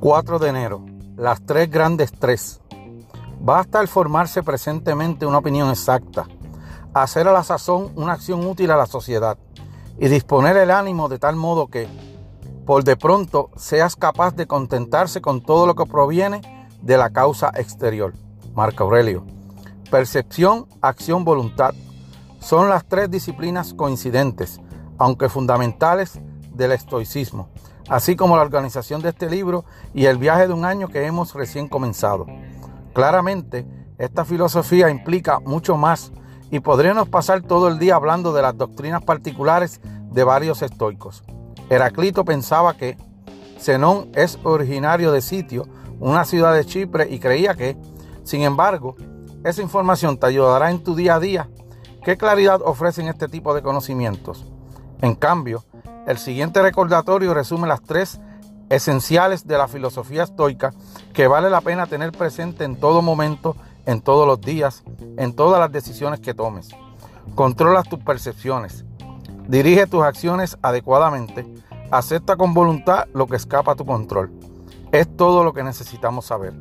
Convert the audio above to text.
4 de enero. Las tres grandes tres. Basta el formarse presentemente una opinión exacta, hacer a la sazón una acción útil a la sociedad y disponer el ánimo de tal modo que, por de pronto, seas capaz de contentarse con todo lo que proviene de la causa exterior. Marco Aurelio. Percepción, acción, voluntad. Son las tres disciplinas coincidentes, aunque fundamentales, del estoicismo, así como la organización de este libro y el viaje de un año que hemos recién comenzado. Claramente, esta filosofía implica mucho más y podríamos pasar todo el día hablando de las doctrinas particulares de varios estoicos. Heraclito pensaba que Zenón es originario de Sitio, una ciudad de Chipre, y creía que, sin embargo, esa información te ayudará en tu día a día. ¿Qué claridad ofrecen este tipo de conocimientos? En cambio, el siguiente recordatorio resume las tres esenciales de la filosofía estoica que vale la pena tener presente en todo momento, en todos los días, en todas las decisiones que tomes. Controla tus percepciones, dirige tus acciones adecuadamente, acepta con voluntad lo que escapa a tu control. Es todo lo que necesitamos saber.